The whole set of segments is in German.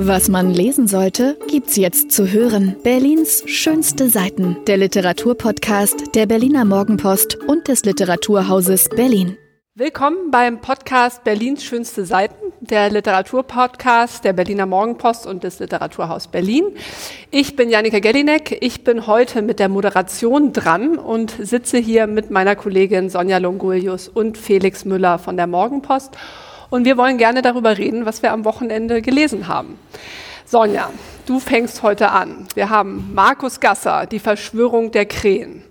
Was man lesen sollte, gibt's jetzt zu hören. Berlins schönste Seiten. Der Literaturpodcast der Berliner Morgenpost und des Literaturhauses Berlin. Willkommen beim Podcast Berlins schönste Seiten, der Literaturpodcast der Berliner Morgenpost und des Literaturhaus Berlin. Ich bin Janika Gellinek. Ich bin heute mit der Moderation dran und sitze hier mit meiner Kollegin Sonja Longulius und Felix Müller von der Morgenpost und wir wollen gerne darüber reden, was wir am Wochenende gelesen haben. Sonja, du fängst heute an. Wir haben Markus Gasser, die Verschwörung der Krähen.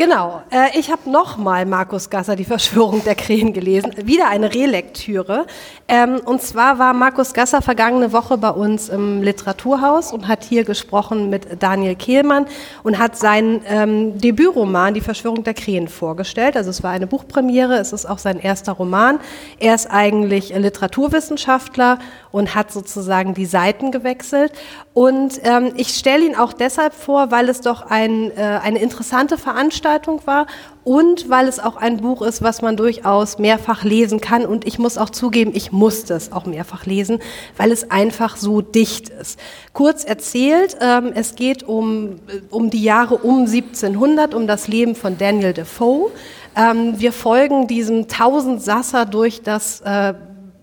Genau, äh, ich habe nochmal Markus Gasser, die Verschwörung der Krähen gelesen. Wieder eine Relektüre. Ähm, und zwar war Markus Gasser vergangene Woche bei uns im Literaturhaus und hat hier gesprochen mit Daniel Kehlmann und hat seinen ähm, Debütroman Die Verschwörung der Krähen vorgestellt. Also es war eine Buchpremiere, es ist auch sein erster Roman. Er ist eigentlich Literaturwissenschaftler und hat sozusagen die Seiten gewechselt. Und ähm, ich stelle ihn auch deshalb vor, weil es doch ein, äh, eine interessante Veranstaltung war und weil es auch ein Buch ist, was man durchaus mehrfach lesen kann. Und ich muss auch zugeben, ich musste es auch mehrfach lesen, weil es einfach so dicht ist. Kurz erzählt, ähm, es geht um, um die Jahre um 1700, um das Leben von Daniel Defoe. Ähm, wir folgen diesem Tausendsasser durch das äh,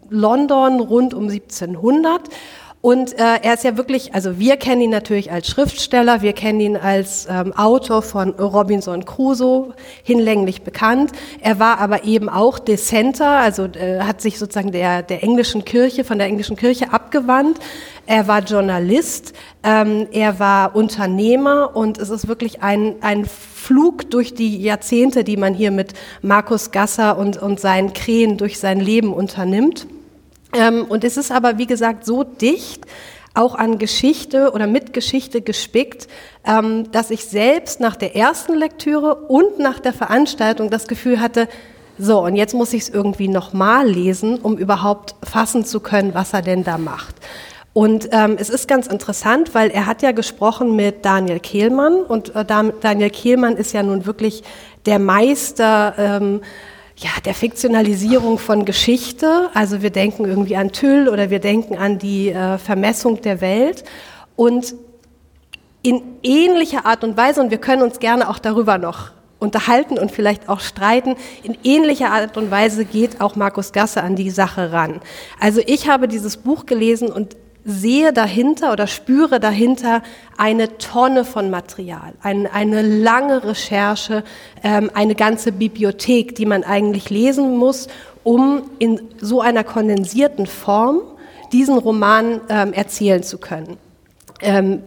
London rund um 1700. Und äh, er ist ja wirklich, also wir kennen ihn natürlich als Schriftsteller, wir kennen ihn als ähm, Autor von Robinson Crusoe, hinlänglich bekannt. Er war aber eben auch Dissenter, also äh, hat sich sozusagen der, der englischen Kirche, von der englischen Kirche abgewandt. Er war Journalist, ähm, er war Unternehmer und es ist wirklich ein, ein Flug durch die Jahrzehnte, die man hier mit Markus Gasser und, und seinen Krähen durch sein Leben unternimmt. Ähm, und es ist aber, wie gesagt, so dicht, auch an Geschichte oder mit Geschichte gespickt, ähm, dass ich selbst nach der ersten Lektüre und nach der Veranstaltung das Gefühl hatte, so, und jetzt muss ich es irgendwie nochmal lesen, um überhaupt fassen zu können, was er denn da macht. Und ähm, es ist ganz interessant, weil er hat ja gesprochen mit Daniel Kehlmann und äh, Daniel Kehlmann ist ja nun wirklich der Meister ähm, ja, der Fiktionalisierung von Geschichte. Also wir denken irgendwie an Tüll oder wir denken an die äh, Vermessung der Welt. Und in ähnlicher Art und Weise, und wir können uns gerne auch darüber noch unterhalten und vielleicht auch streiten. In ähnlicher Art und Weise geht auch Markus Gasse an die Sache ran. Also ich habe dieses Buch gelesen und sehe dahinter oder spüre dahinter eine Tonne von Material, ein, eine lange Recherche, ähm, eine ganze Bibliothek, die man eigentlich lesen muss, um in so einer kondensierten Form diesen Roman ähm, erzählen zu können. Ähm,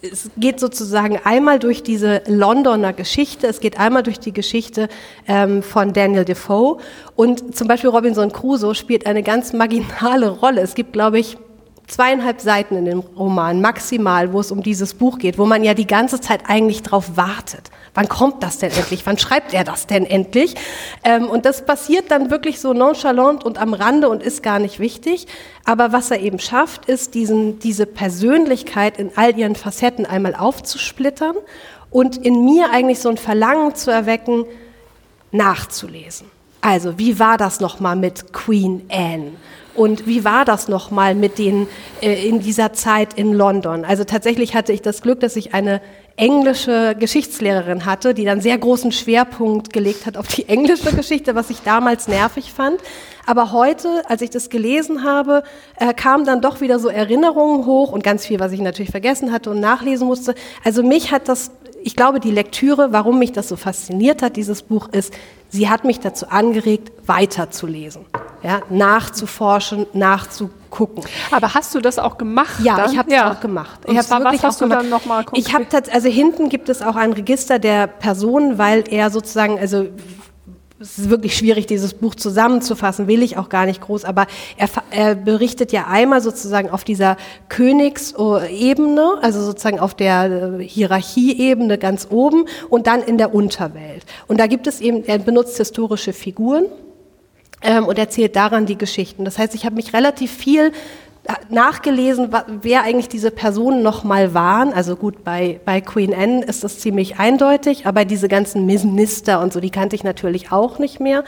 es geht sozusagen einmal durch diese Londoner Geschichte, es geht einmal durch die Geschichte ähm, von Daniel Defoe und zum Beispiel Robinson Crusoe spielt eine ganz marginale Rolle. Es gibt, glaube ich, zweieinhalb Seiten in dem Roman maximal, wo es um dieses Buch geht, wo man ja die ganze Zeit eigentlich drauf wartet. Wann kommt das denn endlich? Wann schreibt er das denn endlich? Ähm, und das passiert dann wirklich so nonchalant und am Rande und ist gar nicht wichtig. Aber was er eben schafft, ist diesen, diese Persönlichkeit in all ihren Facetten einmal aufzusplittern und in mir eigentlich so ein Verlangen zu erwecken, nachzulesen. Also, wie war das nochmal mit Queen Anne? Und wie war das nochmal mit den äh, in dieser Zeit in London? Also tatsächlich hatte ich das Glück, dass ich eine englische Geschichtslehrerin hatte, die dann sehr großen Schwerpunkt gelegt hat auf die englische Geschichte, was ich damals nervig fand. Aber heute, als ich das gelesen habe, äh, kamen dann doch wieder so Erinnerungen hoch und ganz viel, was ich natürlich vergessen hatte und nachlesen musste. Also mich hat das ich glaube, die Lektüre, warum mich das so fasziniert hat, dieses Buch, ist, sie hat mich dazu angeregt, weiterzulesen, ja, nachzuforschen, nachzugucken. Aber hast du das auch gemacht? Ja, dann? ich habe es ja. auch gemacht. Und ich zwar, was hast du dann nochmal Ich habe also hinten gibt es auch ein Register der Personen, weil er sozusagen, also es ist wirklich schwierig, dieses Buch zusammenzufassen, will ich auch gar nicht groß, aber er, er berichtet ja einmal sozusagen auf dieser Königsebene, also sozusagen auf der äh, Hierarchieebene ganz oben und dann in der Unterwelt. Und da gibt es eben, er benutzt historische Figuren ähm, und erzählt daran die Geschichten. Das heißt, ich habe mich relativ viel nachgelesen, wer eigentlich diese Personen nochmal waren. Also gut, bei, bei Queen Anne ist das ziemlich eindeutig, aber diese ganzen Minister und so, die kannte ich natürlich auch nicht mehr.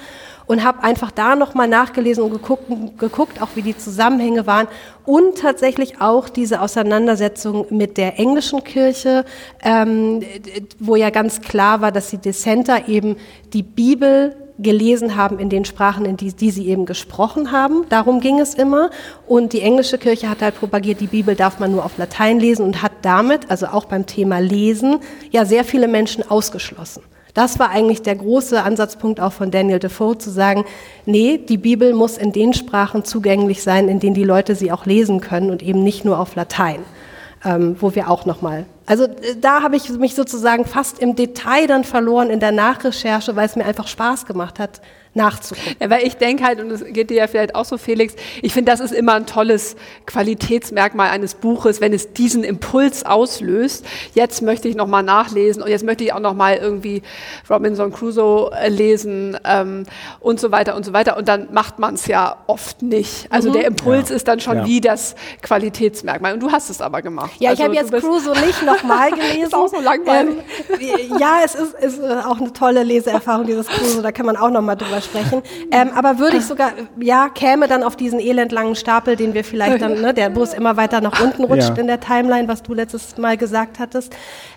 und habe einfach da nochmal nachgelesen und geguckt, geguckt, auch wie die Zusammenhänge waren und tatsächlich auch diese Auseinandersetzung mit der englischen Kirche, ähm, wo ja ganz klar war, dass die Dissenter eben die Bibel gelesen haben in den Sprachen, in die, die sie eben gesprochen haben. Darum ging es immer. Und die englische Kirche hat halt propagiert, die Bibel darf man nur auf Latein lesen und hat damit, also auch beim Thema Lesen, ja sehr viele Menschen ausgeschlossen. Das war eigentlich der große Ansatzpunkt auch von Daniel Defoe, zu sagen, nee, die Bibel muss in den Sprachen zugänglich sein, in denen die Leute sie auch lesen können und eben nicht nur auf Latein, ähm, wo wir auch nochmal also äh, da habe ich mich sozusagen fast im Detail dann verloren in der Nachrecherche, weil es mir einfach Spaß gemacht hat, nachzugucken. Ja, weil ich denke halt, und es geht dir ja vielleicht auch so, Felix, ich finde, das ist immer ein tolles Qualitätsmerkmal eines Buches, wenn es diesen Impuls auslöst. Jetzt möchte ich nochmal nachlesen und jetzt möchte ich auch nochmal irgendwie Robinson Crusoe äh, lesen ähm, und so weiter und so weiter. Und dann macht man es ja oft nicht. Also mhm. der Impuls ja. ist dann schon ja. wie das Qualitätsmerkmal. Und du hast es aber gemacht. Ja, also ich habe jetzt Crusoe nicht nochmal gelesen. ist auch so langweilig. Ähm, ja, es ist, ist auch eine tolle Leseerfahrung, dieses Crusoe. Da kann man auch nochmal drüber sprechen. Ähm, aber würde ich sogar, ja, käme dann auf diesen elendlangen Stapel, den wir vielleicht dann, ne, der Bus immer weiter nach unten rutscht ja. in der Timeline, was du letztes Mal gesagt hattest.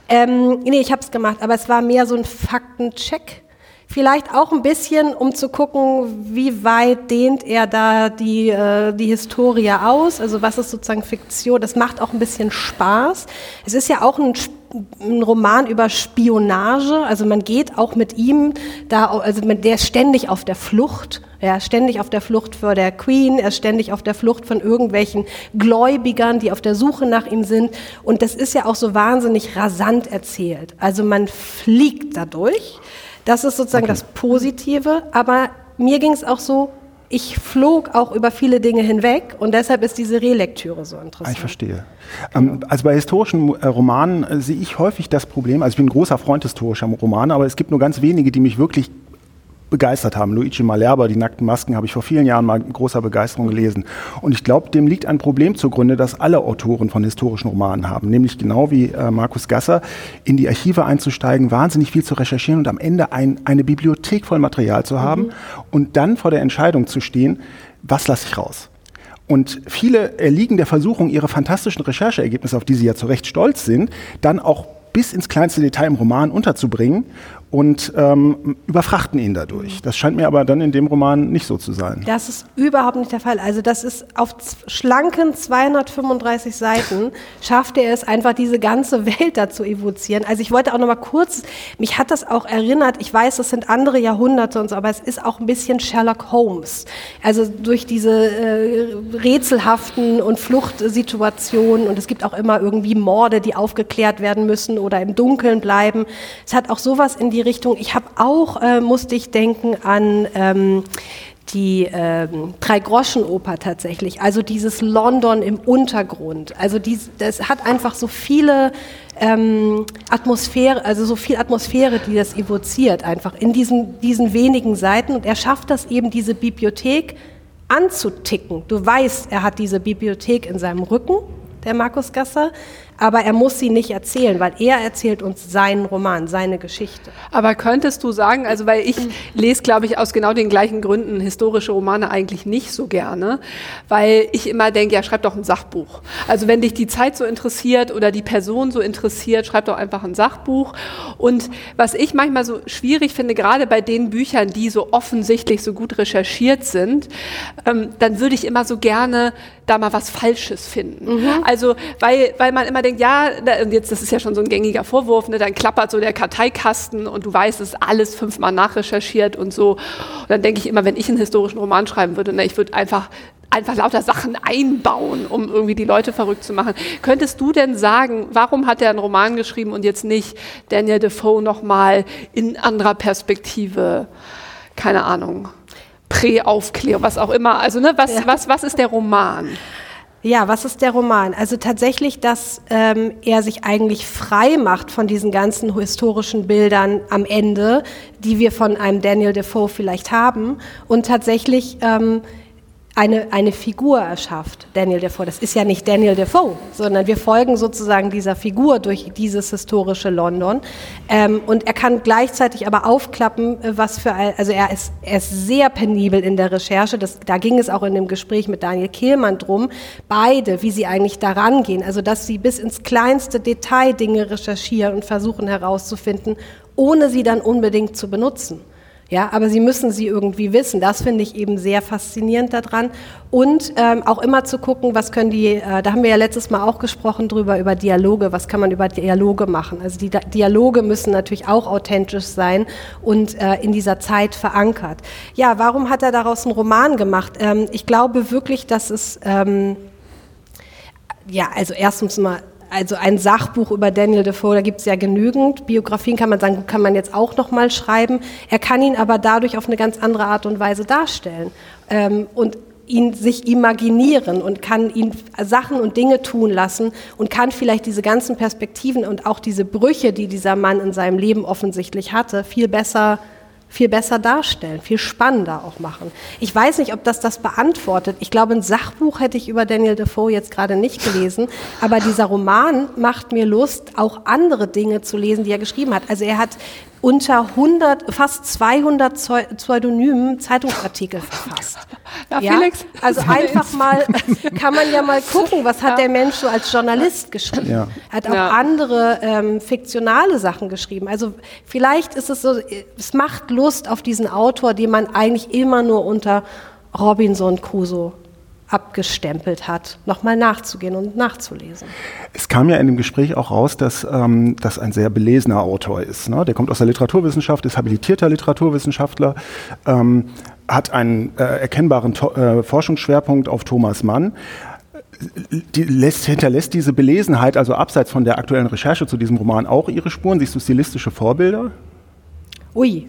Ähm, nee, ich habe es gemacht, aber es war mehr so ein Faktencheck. Vielleicht auch ein bisschen, um zu gucken, wie weit dehnt er da die, äh, die Historie aus. Also was ist sozusagen Fiktion? Das macht auch ein bisschen Spaß. Es ist ja auch ein ein Roman über Spionage. Also man geht auch mit ihm da, also der ist ständig auf der Flucht. Er ist ständig auf der Flucht vor der Queen, er ist ständig auf der Flucht von irgendwelchen Gläubigern, die auf der Suche nach ihm sind. Und das ist ja auch so wahnsinnig rasant erzählt. Also man fliegt dadurch. Das ist sozusagen okay. das Positive. Aber mir ging es auch so, ich flog auch über viele Dinge hinweg und deshalb ist diese Relektüre so interessant. Ich verstehe. Ähm, also bei historischen äh, Romanen äh, sehe ich häufig das Problem, also ich bin ein großer Freund historischer Romane, aber es gibt nur ganz wenige, die mich wirklich begeistert haben. Luigi Malerba, die nackten Masken, habe ich vor vielen Jahren mal mit großer Begeisterung gelesen. Und ich glaube, dem liegt ein Problem zugrunde, das alle Autoren von historischen Romanen haben. Nämlich genau wie äh, Markus Gasser, in die Archive einzusteigen, wahnsinnig viel zu recherchieren und am Ende ein, eine Bibliothek voll Material zu haben mhm. und dann vor der Entscheidung zu stehen, was lasse ich raus? Und viele erliegen der Versuchung, ihre fantastischen Rechercheergebnisse, auf die sie ja zu Recht stolz sind, dann auch bis ins kleinste Detail im Roman unterzubringen und ähm, überfrachten ihn dadurch. Das scheint mir aber dann in dem Roman nicht so zu sein. Das ist überhaupt nicht der Fall. Also das ist auf schlanken 235 Seiten schafft er es einfach, diese ganze Welt da zu evozieren. Also ich wollte auch noch mal kurz, mich hat das auch erinnert, ich weiß, das sind andere Jahrhunderte und so, aber es ist auch ein bisschen Sherlock Holmes. Also durch diese äh, rätselhaften und Fluchtsituationen und es gibt auch immer irgendwie Morde, die aufgeklärt werden müssen oder im Dunkeln bleiben. Es hat auch sowas in die die Richtung. Ich habe auch, äh, musste ich denken an ähm, die ähm, Drei-Groschen-Oper tatsächlich, also dieses London im Untergrund. Also dies, das hat einfach so viele ähm, Atmosphäre, also so viel Atmosphäre, die das evoziert, einfach in diesen, diesen wenigen Seiten. Und er schafft das eben, diese Bibliothek anzuticken. Du weißt, er hat diese Bibliothek in seinem Rücken, der Markus Gasser aber er muss sie nicht erzählen, weil er erzählt uns seinen Roman, seine Geschichte. Aber könntest du sagen, also weil ich lese, glaube ich, aus genau den gleichen Gründen historische Romane eigentlich nicht so gerne, weil ich immer denke, ja, schreib doch ein Sachbuch. Also wenn dich die Zeit so interessiert oder die Person so interessiert, schreib doch einfach ein Sachbuch. Und was ich manchmal so schwierig finde, gerade bei den Büchern, die so offensichtlich so gut recherchiert sind, ähm, dann würde ich immer so gerne da mal was Falsches finden. Mhm. Also weil, weil man immer denkt, ja, und jetzt, das ist ja schon so ein gängiger Vorwurf, ne, dann klappert so der Karteikasten und du weißt, es ist alles fünfmal nachrecherchiert und so. Und dann denke ich immer, wenn ich einen historischen Roman schreiben würde, ne, ich würde einfach einfach lauter Sachen einbauen, um irgendwie die Leute verrückt zu machen. Könntest du denn sagen, warum hat er einen Roman geschrieben und jetzt nicht Daniel Defoe nochmal in anderer Perspektive, keine Ahnung, Präaufklärung, was auch immer. Also ne, was, ja. was, was ist der Roman? Ja, was ist der Roman? Also tatsächlich, dass ähm, er sich eigentlich frei macht von diesen ganzen historischen Bildern am Ende, die wir von einem Daniel Defoe vielleicht haben und tatsächlich ähm, eine, eine Figur erschafft, Daniel Defoe. Das ist ja nicht Daniel Defoe, sondern wir folgen sozusagen dieser Figur durch dieses historische London. Ähm, und er kann gleichzeitig aber aufklappen, äh, was für ein, also er ist, er ist sehr penibel in der Recherche. Das, da ging es auch in dem Gespräch mit Daniel Kehlmann drum, beide, wie sie eigentlich daran gehen. Also, dass sie bis ins kleinste Detail Dinge recherchieren und versuchen herauszufinden, ohne sie dann unbedingt zu benutzen. Ja, aber sie müssen sie irgendwie wissen. Das finde ich eben sehr faszinierend daran. Und ähm, auch immer zu gucken, was können die, äh, da haben wir ja letztes Mal auch gesprochen drüber, über Dialoge, was kann man über Dialoge machen. Also die Dialoge müssen natürlich auch authentisch sein und äh, in dieser Zeit verankert. Ja, warum hat er daraus einen Roman gemacht? Ähm, ich glaube wirklich, dass es, ähm, ja, also erstens mal also ein Sachbuch über Daniel Defoe, da gibt es ja genügend. Biografien kann man sagen, kann man jetzt auch noch mal schreiben. Er kann ihn aber dadurch auf eine ganz andere Art und Weise darstellen ähm, und ihn sich imaginieren und kann ihn Sachen und Dinge tun lassen und kann vielleicht diese ganzen Perspektiven und auch diese Brüche, die dieser Mann in seinem Leben offensichtlich hatte, viel besser viel besser darstellen, viel spannender auch machen. Ich weiß nicht, ob das das beantwortet. Ich glaube, ein Sachbuch hätte ich über Daniel Defoe jetzt gerade nicht gelesen, aber dieser Roman macht mir Lust, auch andere Dinge zu lesen, die er geschrieben hat. Also er hat unter 100, fast 200 Pseudonymen Zeitungsartikel verfasst. Ja, ja, Felix. Also einfach mal, kann man ja mal gucken, was hat ja. der Mensch so als Journalist geschrieben. Ja. Er hat auch ja. andere ähm, fiktionale Sachen geschrieben. Also vielleicht ist es so, es macht Lust auf diesen Autor, den man eigentlich immer nur unter Robinson Crusoe abgestempelt hat, nochmal nachzugehen und nachzulesen. Es kam ja in dem Gespräch auch raus, dass ähm, das ein sehr belesener Autor ist. Ne? Der kommt aus der Literaturwissenschaft, ist habilitierter Literaturwissenschaftler, ähm, hat einen äh, erkennbaren to äh, Forschungsschwerpunkt auf Thomas Mann. Die lässt, hinterlässt diese Belesenheit, also abseits von der aktuellen Recherche zu diesem Roman, auch ihre Spuren? Siehst du stilistische Vorbilder? Ui,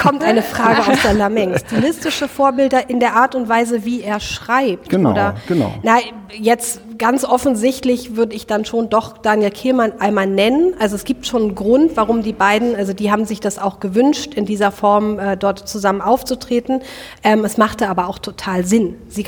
kommt eine Frage aus der Lameng. Stilistische Vorbilder in der Art und Weise, wie er schreibt. Genau, oder, genau. Na, jetzt ganz offensichtlich würde ich dann schon doch Daniel Kehlmann einmal nennen. Also es gibt schon einen Grund, warum die beiden, also die haben sich das auch gewünscht, in dieser Form äh, dort zusammen aufzutreten. Ähm, es machte aber auch total Sinn. Sie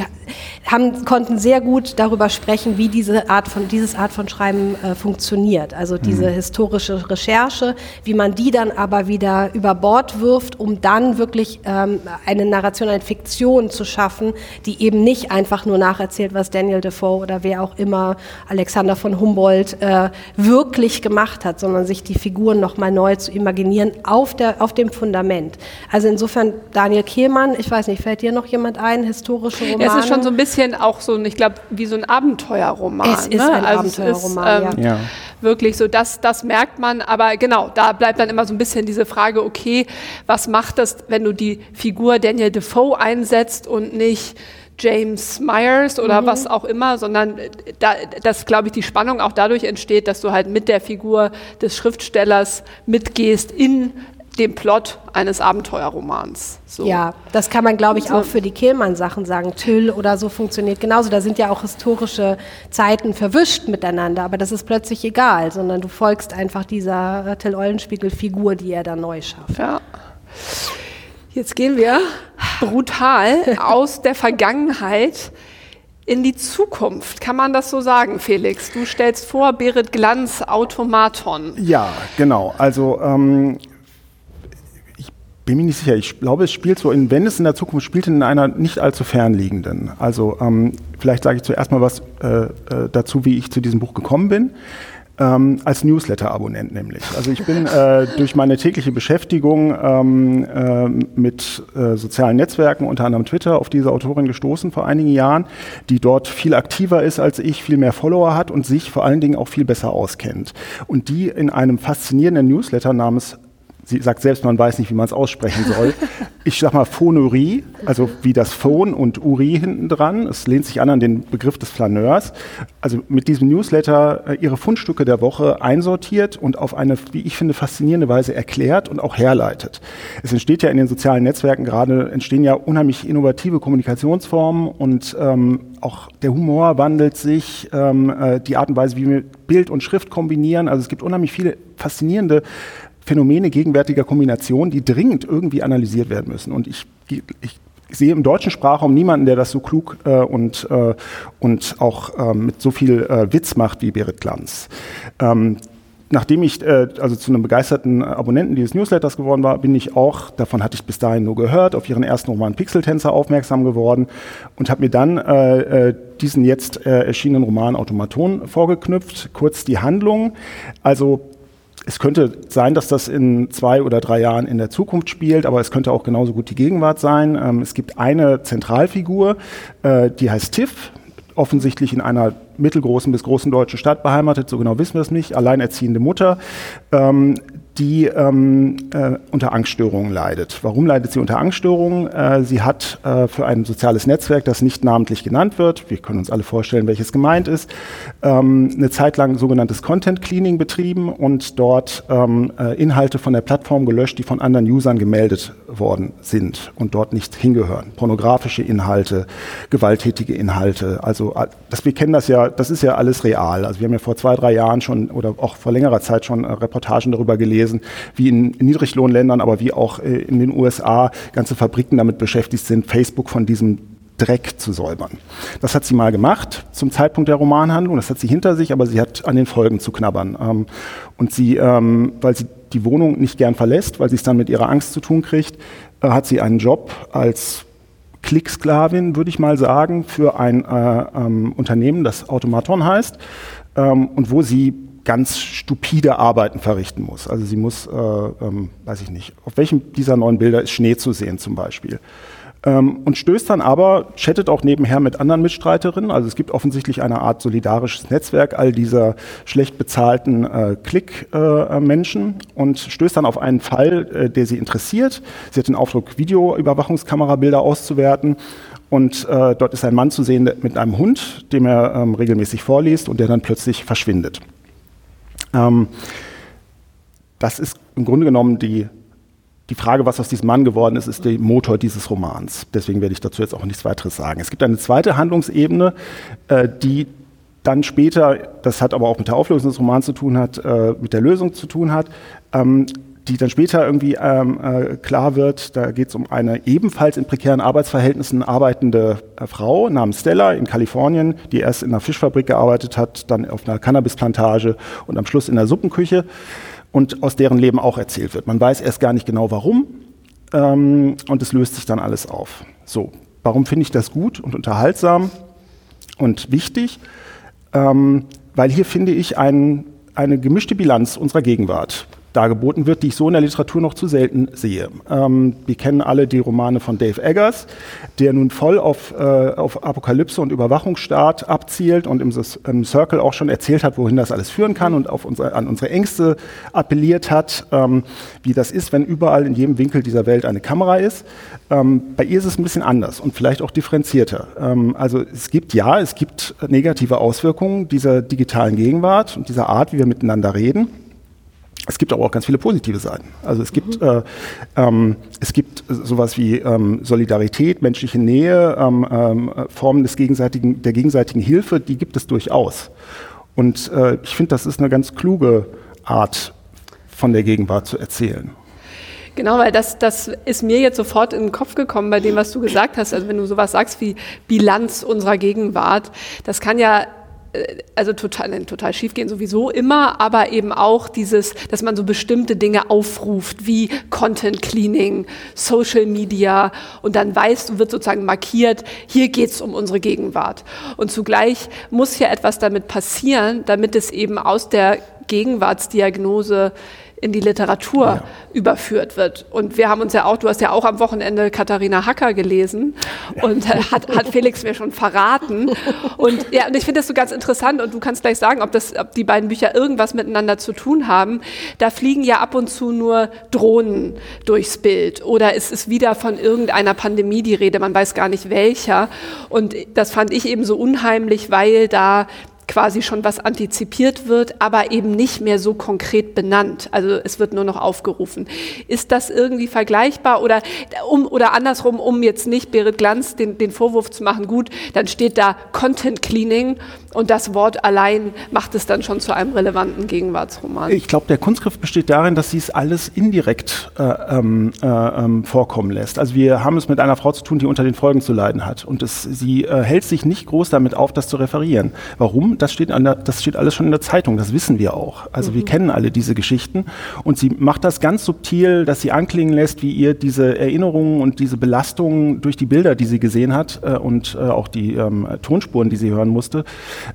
haben, konnten sehr gut darüber sprechen, wie diese Art von, dieses Art von Schreiben äh, funktioniert. Also diese mhm. historische Recherche, wie man die dann aber wieder über Bord wirft, um dann wirklich ähm, eine Narration, eine Fiktion zu schaffen, die eben nicht einfach nur nacherzählt, was Daniel Defoe oder wer auch immer Alexander von Humboldt äh, wirklich gemacht hat, sondern sich die Figuren nochmal neu zu imaginieren auf, der, auf dem Fundament. Also insofern Daniel Kehlmann, ich weiß nicht, fällt dir noch jemand ein, historische Romane? Ja, es ist schon so ein bisschen auch so, ich glaube, wie so ein Abenteuerroman. Es ist ne? ein also Abenteuerroman, ist, ähm, ja. Wirklich so, das, das merkt man, aber genau, da bleibt dann immer so ein bisschen diese Frage, okay, was macht das, wenn du die Figur Daniel Defoe einsetzt und nicht James Myers oder mhm. was auch immer, sondern da, dass, glaube ich, die Spannung auch dadurch entsteht, dass du halt mit der Figur des Schriftstellers mitgehst in dem Plot eines Abenteuerromans. So. Ja, das kann man, glaube ich, auch für die Kehlmann-Sachen sagen. Tüll oder so funktioniert genauso. Da sind ja auch historische Zeiten verwischt miteinander, aber das ist plötzlich egal, sondern du folgst einfach dieser Till Eulenspiegel-Figur, die er da neu schafft. Ja. Jetzt gehen wir brutal aus der Vergangenheit in die Zukunft. Kann man das so sagen, Felix? Du stellst vor, Berit Glanz, Automaton. Ja, genau. Also ähm, bin mir nicht sicher. Ich glaube, es spielt so in, wenn es in der Zukunft spielt, in einer nicht allzu fernliegenden. Also ähm, vielleicht sage ich zuerst mal was äh, äh dazu, wie ich zu diesem Buch gekommen bin. Ähm, als Newsletter-Abonnent nämlich. Also ich bin äh, durch meine tägliche Beschäftigung ähm, äh, mit äh, sozialen Netzwerken, unter anderem Twitter, auf diese Autorin gestoßen vor einigen Jahren, die dort viel aktiver ist als ich, viel mehr Follower hat und sich vor allen Dingen auch viel besser auskennt. Und die in einem faszinierenden Newsletter namens sie sagt selbst, man weiß nicht, wie man es aussprechen soll. Ich sag mal Phonerie, also wie das Phone und Uri hinten dran. Es lehnt sich an an den Begriff des Flaneurs. Also mit diesem Newsletter äh, ihre Fundstücke der Woche einsortiert und auf eine, wie ich finde, faszinierende Weise erklärt und auch herleitet. Es entsteht ja in den sozialen Netzwerken gerade, entstehen ja unheimlich innovative Kommunikationsformen und ähm, auch der Humor wandelt sich, ähm, äh, die Art und Weise, wie wir Bild und Schrift kombinieren. Also es gibt unheimlich viele faszinierende Phänomene gegenwärtiger Kombination, die dringend irgendwie analysiert werden müssen. Und ich, ich sehe im deutschen Sprachraum niemanden, der das so klug äh, und, äh, und auch äh, mit so viel äh, Witz macht wie Berit Glanz. Ähm, nachdem ich äh, also zu einem begeisterten Abonnenten dieses Newsletters geworden war, bin ich auch, davon hatte ich bis dahin nur gehört, auf ihren ersten Roman Pixeltänzer aufmerksam geworden und habe mir dann äh, äh, diesen jetzt äh, erschienenen Roman Automaton vorgeknüpft. Kurz die Handlung. Also es könnte sein, dass das in zwei oder drei Jahren in der Zukunft spielt, aber es könnte auch genauso gut die Gegenwart sein. Ähm, es gibt eine Zentralfigur, äh, die heißt Tiff, offensichtlich in einer mittelgroßen bis großen deutschen Stadt beheimatet, so genau wissen wir es nicht, alleinerziehende Mutter, ähm, die ähm, äh, unter Angststörungen leidet. Warum leidet sie unter Angststörungen? Äh, sie hat äh, für ein soziales Netzwerk, das nicht namentlich genannt wird, wir können uns alle vorstellen, welches gemeint ist, ähm, eine Zeit lang sogenanntes Content Cleaning betrieben und dort ähm, äh, Inhalte von der Plattform gelöscht, die von anderen Usern gemeldet worden sind und dort nicht hingehören. Pornografische Inhalte, gewalttätige Inhalte. Also äh, das, wir kennen das ja, das ist ja alles real. Also wir haben ja vor zwei, drei Jahren schon oder auch vor längerer Zeit schon äh, Reportagen darüber gelesen, gelesen, wie in Niedriglohnländern, aber wie auch äh, in den USA ganze Fabriken damit beschäftigt sind, Facebook von diesem Dreck zu säubern. Das hat sie mal gemacht zum Zeitpunkt der Romanhandlung. Das hat sie hinter sich, aber sie hat an den Folgen zu knabbern. Ähm, und sie, ähm, weil sie die Wohnung nicht gern verlässt, weil sie es dann mit ihrer Angst zu tun kriegt, äh, hat sie einen Job als Klicksklavin, würde ich mal sagen, für ein äh, ähm, Unternehmen, das Automaton heißt, und wo sie ganz stupide Arbeiten verrichten muss. Also sie muss, äh, ähm, weiß ich nicht, auf welchem dieser neuen Bilder ist Schnee zu sehen zum Beispiel. Ähm, und stößt dann aber, chattet auch nebenher mit anderen Mitstreiterinnen. Also es gibt offensichtlich eine Art solidarisches Netzwerk all dieser schlecht bezahlten äh, Klick-Menschen äh, und stößt dann auf einen Fall, äh, der sie interessiert. Sie hat den Auftrag, Videoüberwachungskamerabilder auszuwerten. Und äh, dort ist ein Mann zu sehen mit einem Hund, dem er ähm, regelmäßig vorliest und der dann plötzlich verschwindet. Ähm, das ist im Grunde genommen die, die Frage, was aus diesem Mann geworden ist, ist der Motor dieses Romans. Deswegen werde ich dazu jetzt auch nichts weiteres sagen. Es gibt eine zweite Handlungsebene, äh, die dann später, das hat aber auch mit der Auflösung des Romans zu tun hat, äh, mit der Lösung zu tun hat. Ähm, die dann später irgendwie ähm, äh, klar wird, da geht es um eine ebenfalls in prekären Arbeitsverhältnissen arbeitende äh, Frau namens Stella in Kalifornien, die erst in einer Fischfabrik gearbeitet hat, dann auf einer Cannabisplantage und am Schluss in der Suppenküche und aus deren Leben auch erzählt wird. Man weiß erst gar nicht genau warum ähm, und es löst sich dann alles auf. So, warum finde ich das gut und unterhaltsam und wichtig? Ähm, weil hier finde ich ein, eine gemischte Bilanz unserer Gegenwart dargeboten wird, die ich so in der Literatur noch zu selten sehe. Ähm, wir kennen alle die Romane von Dave Eggers, der nun voll auf, äh, auf Apokalypse und Überwachungsstaat abzielt und im, im, Circle auch schon erzählt hat, wohin das alles führen kann und auf unsere, an unsere Ängste appelliert hat, ähm, wie das ist, wenn überall in jedem Winkel dieser Welt eine Kamera ist. Ähm, bei ihr ist es ein bisschen anders und vielleicht auch differenzierter. Ähm, also es gibt ja, es gibt negative Auswirkungen dieser digitalen Gegenwart und dieser Art, wie wir miteinander reden. Es gibt aber auch ganz viele positive Seiten. Also es gibt, mhm. äh, ähm, es gibt sowas wie ähm, Solidarität, menschliche Nähe, ähm, ähm Formen des gegenseitigen, der gegenseitigen Hilfe, die gibt es durchaus. Und äh, ich finde, das ist eine ganz kluge Art, von der Gegenwart zu erzählen. Genau, weil das, das ist mir jetzt sofort in den Kopf gekommen bei dem, was du gesagt hast. Also wenn du sowas sagst wie Bilanz unserer Gegenwart, das kann ja also total, total schief gehen sowieso immer, aber eben auch dieses, dass man so bestimmte Dinge aufruft, wie Content Cleaning, Social Media und dann weißt du, wird sozusagen markiert, hier geht's um unsere Gegenwart. Und zugleich muss ja etwas damit passieren, damit es eben aus der Gegenwartsdiagnose in die Literatur ja. überführt wird. Und wir haben uns ja auch, du hast ja auch am Wochenende Katharina Hacker gelesen und äh, hat, hat Felix mir schon verraten. Und ja, und ich finde das so ganz interessant und du kannst gleich sagen, ob, das, ob die beiden Bücher irgendwas miteinander zu tun haben. Da fliegen ja ab und zu nur Drohnen durchs Bild oder es ist wieder von irgendeiner Pandemie die Rede, man weiß gar nicht welcher. Und das fand ich eben so unheimlich, weil da quasi schon was antizipiert wird, aber eben nicht mehr so konkret benannt. Also es wird nur noch aufgerufen. Ist das irgendwie vergleichbar oder, um, oder andersrum, um jetzt nicht Berit Glanz den, den Vorwurf zu machen, gut, dann steht da Content Cleaning Und das Wort allein macht es dann schon zu einem relevanten Gegenwartsroman. Ich glaube, der Kunstgriff besteht darin, dass sie es alles indirekt äh, ähm, äh, ähm, vorkommen lässt. Also wir haben es mit einer Frau zu tun, die unter den Folgen zu leiden hat. Und es, sie äh, hält sich nicht groß damit auf, das zu referieren. Warum? Das steht, der, das steht alles schon in der Zeitung, das wissen wir auch. Also mhm. wir kennen alle diese Geschichten. Und sie macht das ganz subtil, dass sie anklingen lässt, wie ihr diese Erinnerungen und diese Belastungen durch die Bilder, die sie gesehen hat äh, und äh, auch die ähm, Tonspuren, die sie hören musste,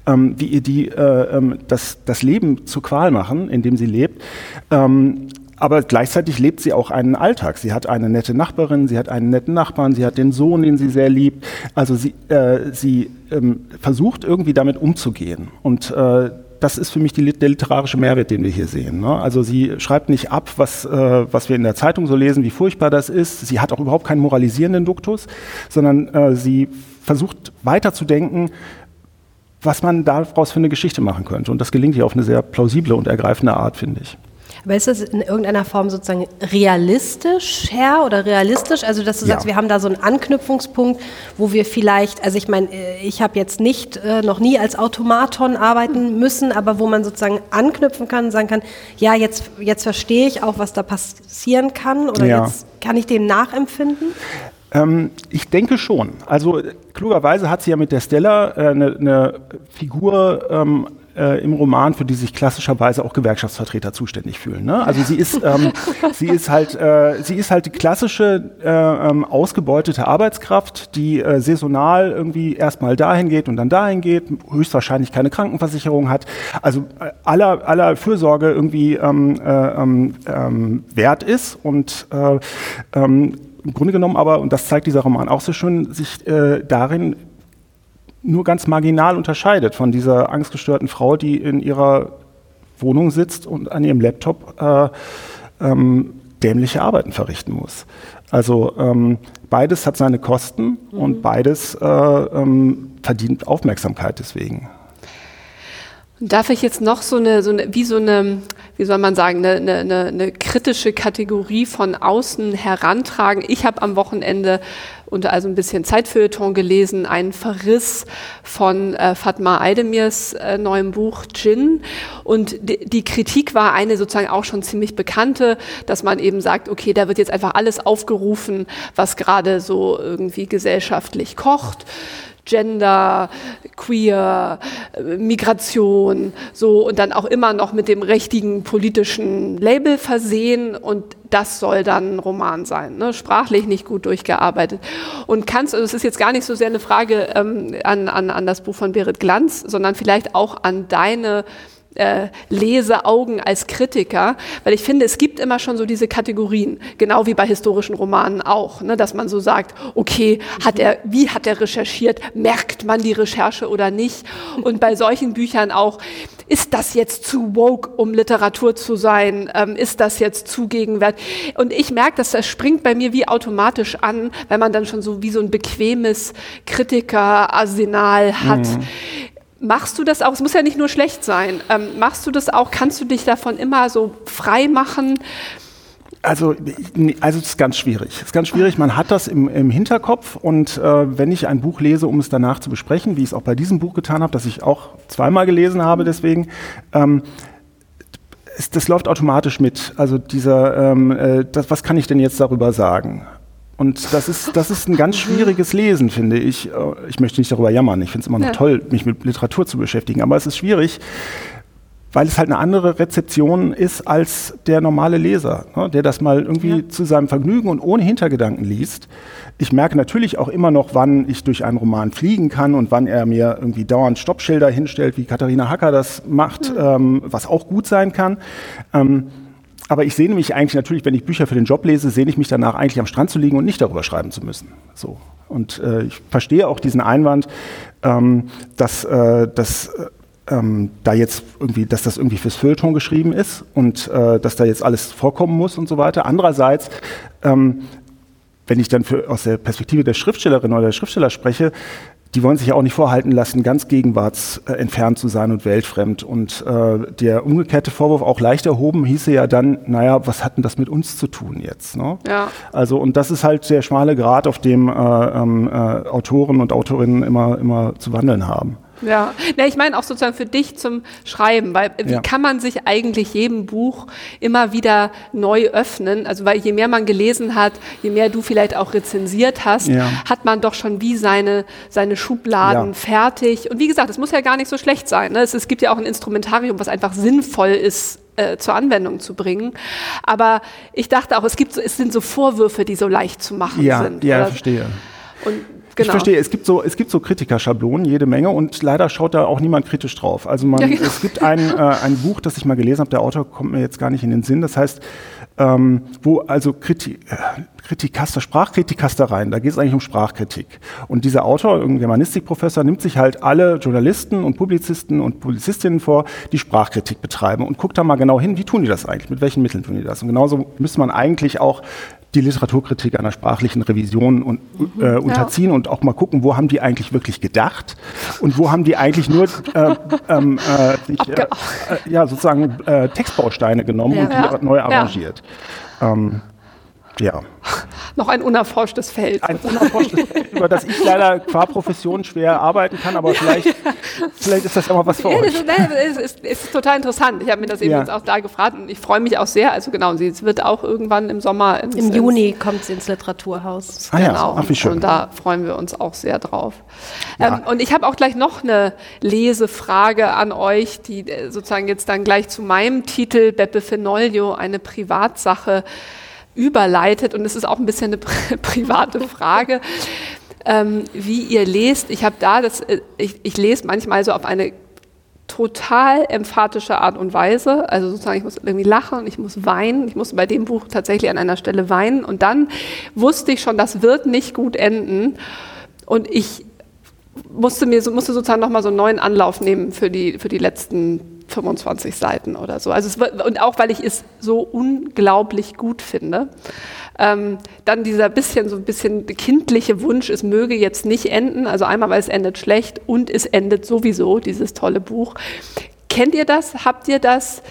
ähm, wie ihr die äh, ähm, das, das Leben zur Qual machen, in dem sie lebt. Ähm, aber gleichzeitig lebt sie auch einen Alltag. Sie hat eine nette Nachbarin, sie hat einen netten Nachbarn, sie hat den Sohn, den sie sehr liebt. Also sie, äh, sie ähm, versucht irgendwie damit umzugehen. Und äh, das ist für mich die, der literarische Mehrwert, den wir hier sehen. Ne? Also sie schreibt nicht ab, was, äh, was wir in der Zeitung so lesen, wie furchtbar das ist. Sie hat auch überhaupt keinen moralisierenden Duktus, sondern äh, sie versucht weiterzudenken, was man daraus für eine Geschichte machen könnte. Und das gelingt hier auf eine sehr plausible und ergreifende Art, finde ich. Aber ist das in irgendeiner Form sozusagen realistisch, Herr, oder realistisch? Also, dass du ja. sagst, wir haben da so einen Anknüpfungspunkt, wo wir vielleicht, also ich meine, äh, ich habe jetzt nicht äh, noch nie als Automaton arbeiten müssen, aber wo man sozusagen anknüpfen kann und sagen kann, ja, jetzt, jetzt verstehe ich auch, was da passieren kann oder ja. jetzt kann ich dem nachempfinden? Ähm, ich denke schon. Also klugerweise hat sie ja mit der Stella äh, eine, eine Figur ähm, äh, im Roman, für die sich klassischerweise auch Gewerkschaftsvertreter zuständig fühlen. Ne? Also sie ist, ähm, sie ist halt, äh, sie ist halt die klassische äh, ähm, ausgebeutete Arbeitskraft, die äh, saisonal irgendwie erstmal dahin geht und dann dahin geht, höchstwahrscheinlich keine Krankenversicherung hat, also äh, aller, aller Fürsorge irgendwie ähm, äh, ähm, ähm wert ist und äh, ähm, im Grunde genommen aber, und das zeigt dieser Roman auch so schön, sich äh, darin nur ganz marginal unterscheidet von dieser angstgestörten Frau, die in ihrer Wohnung sitzt und an ihrem Laptop äh, ähm, dämliche Arbeiten verrichten muss. Also ähm, beides hat seine Kosten mhm. und beides äh, ähm, verdient Aufmerksamkeit deswegen. Darf ich jetzt noch so eine, so eine wie so eine, wie soll man sagen, eine, eine, eine kritische Kategorie von außen herantragen? Ich habe am Wochenende unter also ein bisschen Zeitfeuilleton gelesen, einen Verriss von äh, Fatma Eidemirs äh, neuem Buch Gin. Und die, die Kritik war eine sozusagen auch schon ziemlich bekannte, dass man eben sagt, okay, da wird jetzt einfach alles aufgerufen, was gerade so irgendwie gesellschaftlich kocht. Gender, Queer, Migration, so und dann auch immer noch mit dem richtigen politischen Label versehen und das soll dann ein Roman sein, ne? sprachlich nicht gut durchgearbeitet. Und kannst, also es ist jetzt gar nicht so sehr eine Frage ähm, an, an, an das Buch von Berit Glanz, sondern vielleicht auch an deine äh, Leseaugen als Kritiker, weil ich finde, es gibt immer schon so diese Kategorien, genau wie bei historischen Romanen auch, ne, dass man so sagt, okay, hat er, wie hat er recherchiert, merkt man die Recherche oder nicht? Und bei solchen Büchern auch, ist das jetzt zu woke, um Literatur zu sein? Ähm, ist das jetzt zu gegenwärtig? Und ich merke, dass das springt bei mir wie automatisch an, wenn man dann schon so wie so ein bequemes Kritikerarsenal hat. Mhm. Machst du das auch? Es muss ja nicht nur schlecht sein. Ähm, machst du das auch? Kannst du dich davon immer so frei machen? Also, also es ist ganz schwierig. Es ist ganz schwierig. Man hat das im, im Hinterkopf und äh, wenn ich ein Buch lese, um es danach zu besprechen, wie ich es auch bei diesem Buch getan habe, das ich auch zweimal gelesen habe, deswegen. Ähm, das läuft automatisch mit. Also dieser, ähm, äh, das, was kann ich denn jetzt darüber sagen? Und das ist, das ist ein ganz schwieriges Lesen, finde ich. Äh, ich möchte nicht darüber jammern. Ich finde es immer noch ja. toll, mich mit Literatur zu beschäftigen. Aber es ist schwierig, weil es halt eine andere Rezeption ist als der normale Leser, ne, der das mal irgendwie ja. zu seinem Vergnügen und ohne Hintergedanken liest. Ich merke natürlich auch immer noch, wann ich durch einen Roman fliegen kann und wann er mir irgendwie dauernd Stoppschilder hinstellt, wie Katharina Hacker das macht, mhm. ähm, was auch gut sein kann. Ähm, aber ich sehne mich eigentlich natürlich, wenn ich Bücher für den Job lese, sehne ich mich danach eigentlich am Strand zu liegen und nicht darüber schreiben zu müssen. So. Und äh, ich verstehe auch diesen Einwand, ähm, dass, äh, dass äh, ähm, da jetzt irgendwie, dass das irgendwie fürs Feuilleton geschrieben ist und äh, dass da jetzt alles vorkommen muss und so weiter. Andererseits ähm, wenn ich dann für, aus der Perspektive der Schriftstellerin oder der Schriftsteller spreche, die wollen sich ja auch nicht vorhalten lassen, ganz gegenwartsentfernt zu sein und weltfremd. Und äh, der umgekehrte Vorwurf, auch leicht erhoben, hieße ja dann, naja, was hat denn das mit uns zu tun jetzt? Ne? Ja. Also, und das ist halt der schmale Grat, auf dem äh, ähm, äh, Autoren und Autorinnen immer, immer zu wandeln haben. Ja, ja ich meine auch sozusagen für dich zum Schreiben, weil wie ja. kann man sich eigentlich jedem Buch immer wieder neu öffnen? Also weil je mehr man gelesen hat, je mehr du vielleicht auch rezensiert hast, ja. hat man doch schon wie seine, seine Schubladen ja. fertig. Und wie gesagt, es muss ja gar nicht so schlecht sein. Ne? Es, es gibt ja auch ein Instrumentarium, was einfach sinnvoll ist, äh, zur Anwendung zu bringen. Aber ich dachte auch, es gibt so, es sind so Vorwürfe, die so leicht zu machen ja, sind. Ja, oder? verstehe. Und Genau. Ich verstehe, es gibt so, es gibt so Kritikerschablonen, jede Menge, und leider schaut da auch niemand kritisch drauf. Also man, ja, genau. es gibt ein, äh, ein Buch, das ich mal gelesen habe, der Autor kommt mir jetzt gar nicht in den Sinn, das heißt, ähm, wo also Kriti äh, Kritikaster, Sprachkritikastereien, da geht es eigentlich um Sprachkritik. Und dieser Autor, irgendein Germanistikprofessor, nimmt sich halt alle Journalisten und Publizisten und Publizistinnen vor, die Sprachkritik betreiben und guckt da mal genau hin, wie tun die das eigentlich, mit welchen Mitteln tun die das. Und genauso müsste man eigentlich auch die Literaturkritik einer sprachlichen Revision und, äh, unterziehen ja. und auch mal gucken, wo haben die eigentlich wirklich gedacht und wo haben die eigentlich nur äh, ähm, äh, sich, äh, äh, ja, sozusagen äh, Textbausteine genommen ja. und die neu arrangiert. Ähm, ja. Noch ein unerforschtes Feld. Ein unerforschtes Feld, über das ich leider qua Profession schwer arbeiten kann, aber vielleicht, vielleicht ist das ja mal was für ja, euch. Es ist, ist, ist, total interessant. Ich habe mir das eben ja. jetzt auch da gefragt und ich freue mich auch sehr. Also genau, es wird auch irgendwann im Sommer. Ins, Im Juni kommt es ins Literaturhaus. Ah, genau. Ja. Ach, wie schön. Und da freuen wir uns auch sehr drauf. Ja. Ähm, und ich habe auch gleich noch eine Lesefrage an euch, die äh, sozusagen jetzt dann gleich zu meinem Titel Beppe Fenoglio, eine Privatsache überleitet. Und es ist auch ein bisschen eine private Frage, ähm, wie ihr lest. Ich habe da, das, äh, ich, ich lese manchmal so auf eine total emphatische Art und Weise. Also sozusagen, ich muss irgendwie lachen, ich muss weinen. Ich musste bei dem Buch tatsächlich an einer Stelle weinen. Und dann wusste ich schon, das wird nicht gut enden. Und ich musste mir musste sozusagen nochmal so einen neuen Anlauf nehmen für die, für die letzten 25 Seiten oder so. Also es, und auch weil ich es so unglaublich gut finde. Ähm, dann dieser bisschen so ein bisschen kindliche Wunsch, es möge jetzt nicht enden. Also einmal, weil es endet schlecht und es endet sowieso dieses tolle Buch. Kennt ihr das? Habt ihr das?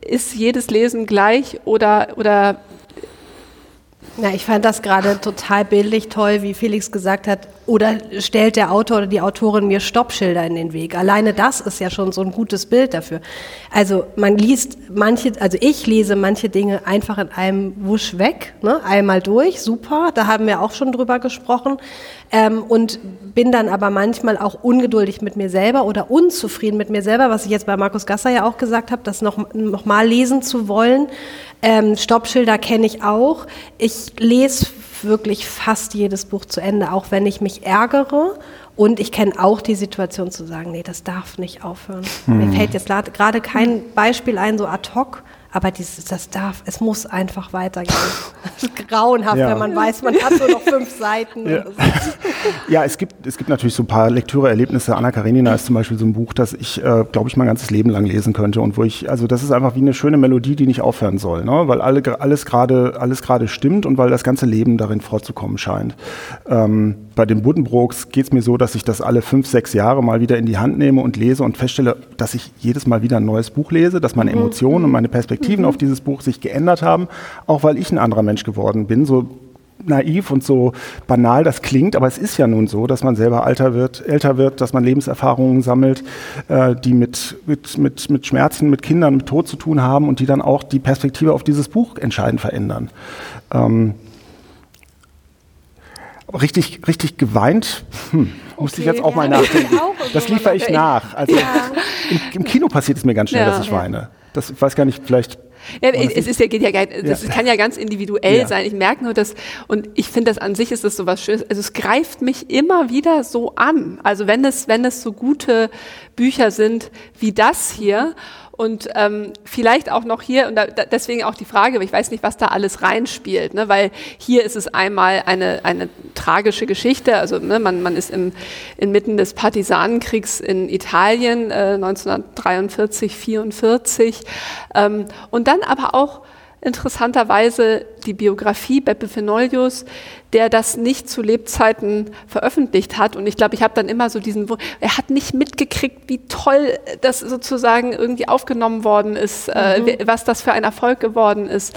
Ist jedes Lesen gleich oder oder ja, ich fand das gerade total bildlich toll, wie Felix gesagt hat. Oder stellt der Autor oder die Autorin mir Stoppschilder in den Weg? Alleine das ist ja schon so ein gutes Bild dafür. Also man liest manche, also ich lese manche Dinge einfach in einem Wusch weg, ne? einmal durch, super. Da haben wir auch schon drüber gesprochen. Ähm, und bin dann aber manchmal auch ungeduldig mit mir selber oder unzufrieden mit mir selber, was ich jetzt bei Markus Gasser ja auch gesagt habe, das noch, noch mal lesen zu wollen. Ähm, Stoppschilder kenne ich auch. Ich lese wirklich fast jedes Buch zu Ende, auch wenn ich mich ärgere. Und ich kenne auch die Situation zu sagen, nee, das darf nicht aufhören. Hm. Mir fällt jetzt gerade kein Beispiel ein, so ad hoc. Aber dieses, das darf, es muss einfach weitergehen. Das ist grauenhaft, ja. wenn man weiß, man hat nur noch fünf Seiten. Ja, ja es, gibt, es gibt natürlich so ein paar Lektüre-Erlebnisse. Anna Karenina ist zum Beispiel so ein Buch, das ich, äh, glaube ich, mein ganzes Leben lang lesen könnte. Und wo ich, also das ist einfach wie eine schöne Melodie, die nicht aufhören soll, ne? weil alle, alles gerade alles stimmt und weil das ganze Leben darin vorzukommen scheint. Ähm, bei den Buddenbrooks geht es mir so, dass ich das alle fünf, sechs Jahre mal wieder in die Hand nehme und lese und feststelle, dass ich jedes Mal wieder ein neues Buch lese, dass meine mhm. Emotionen und meine Perspektiven mhm. auf dieses Buch sich geändert haben, auch weil ich ein anderer Mensch geworden bin. So naiv und so banal das klingt, aber es ist ja nun so, dass man selber alter wird, älter wird, dass man Lebenserfahrungen sammelt, äh, die mit, mit, mit, mit Schmerzen, mit Kindern, mit Tod zu tun haben und die dann auch die Perspektive auf dieses Buch entscheidend verändern. Ähm, richtig, richtig geweint, hm, musste ich jetzt auch mal nachdenken. Das liefere ich nach. Also ja. im, im, Kino passiert es mir ganz schnell, ja, dass ich weine. Das, ich weiß gar nicht, vielleicht ja, es ist ja, geht ja, das ja. kann ja ganz individuell ja. sein. Ich merke nur, dass, und ich finde, das an sich ist das so was Schönes. Also es greift mich immer wieder so an. Also wenn es, wenn es so gute Bücher sind wie das hier und ähm, vielleicht auch noch hier, und da, deswegen auch die Frage, ich weiß nicht, was da alles reinspielt, ne? weil hier ist es einmal eine, eine tragische Geschichte, also ne, man, man ist im, inmitten des Partisanenkriegs in Italien äh, 1943, 44 ähm, und dann aber auch interessanterweise die Biografie Beppe Fenoglius, der das nicht zu Lebzeiten veröffentlicht hat. Und ich glaube, ich habe dann immer so diesen, er hat nicht mitgekriegt, wie toll das sozusagen irgendwie aufgenommen worden ist, äh, mhm. äh, was das für ein Erfolg geworden ist.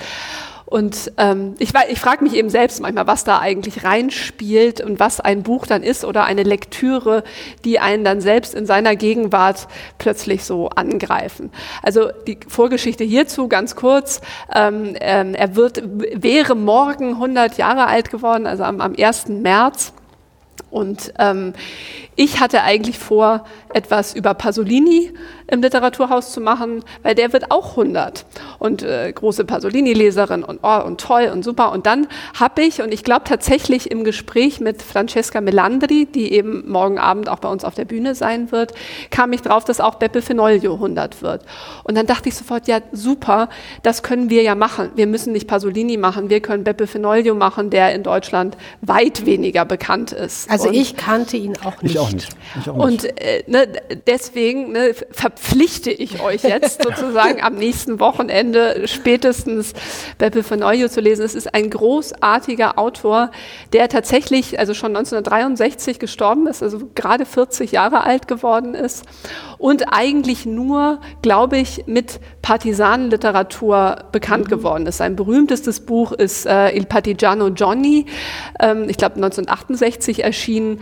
Und ähm, ich, ich frage mich eben selbst manchmal, was da eigentlich reinspielt und was ein Buch dann ist oder eine Lektüre, die einen dann selbst in seiner Gegenwart plötzlich so angreifen. Also die Vorgeschichte hierzu ganz kurz. Ähm, ähm, er wird, wäre morgen 100 Jahre alt geworden, also am, am 1. März. Und ähm, ich hatte eigentlich vor, etwas über Pasolini im Literaturhaus zu machen, weil der wird auch 100 und äh, große Pasolini-Leserin und, oh, und toll und super. Und dann habe ich, und ich glaube tatsächlich im Gespräch mit Francesca Melandri, die eben morgen Abend auch bei uns auf der Bühne sein wird, kam ich drauf, dass auch Beppe Fenoglio 100 wird. Und dann dachte ich sofort, ja super, das können wir ja machen. Wir müssen nicht Pasolini machen, wir können Beppe Fenoglio machen, der in Deutschland weit weniger bekannt ist. Also und ich kannte ihn auch nicht auch nicht. Ich auch nicht. Und äh, ne, deswegen ne, verpflichte ich euch jetzt sozusagen am nächsten Wochenende spätestens Beppe von Neujo zu lesen. Es ist ein großartiger Autor, der tatsächlich also schon 1963 gestorben ist, also gerade 40 Jahre alt geworden ist und eigentlich nur, glaube ich, mit Partisanenliteratur bekannt mhm. geworden ist. Sein berühmtestes Buch ist äh, Il Partigiano Johnny, ähm, ich glaube 1968 erschienen.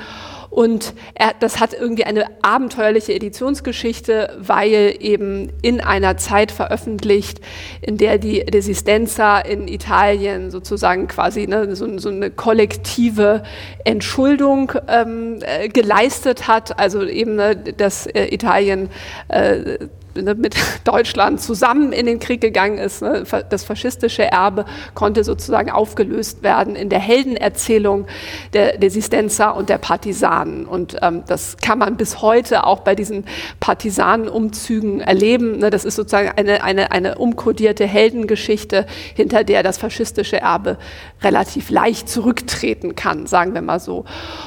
Und er, das hat irgendwie eine abenteuerliche Editionsgeschichte, weil eben in einer Zeit veröffentlicht, in der die Resistenza in Italien sozusagen quasi ne, so, so, eine kollektive Entschuldung ähm, äh, geleistet hat. Also eben, ne, dass äh, Italien äh, mit Deutschland zusammen in den Krieg gegangen ist. Ne? Das faschistische Erbe konnte sozusagen aufgelöst werden in der Heldenerzählung der Resistenza und der Partisanen. Und ähm, das kann man bis heute auch bei diesen Partisanenumzügen erleben. Ne? Das ist sozusagen eine, eine, eine umkodierte Heldengeschichte, hinter der das faschistische Erbe relativ leicht zurücktreten kann, sagen wir mal so.